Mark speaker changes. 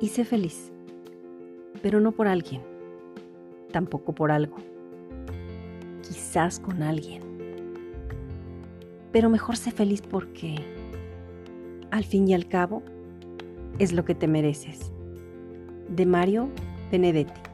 Speaker 1: y sé feliz, pero no por alguien, tampoco por algo, quizás con alguien, pero mejor sé feliz porque, al fin y al cabo, es lo que te mereces. De Mario Benedetti.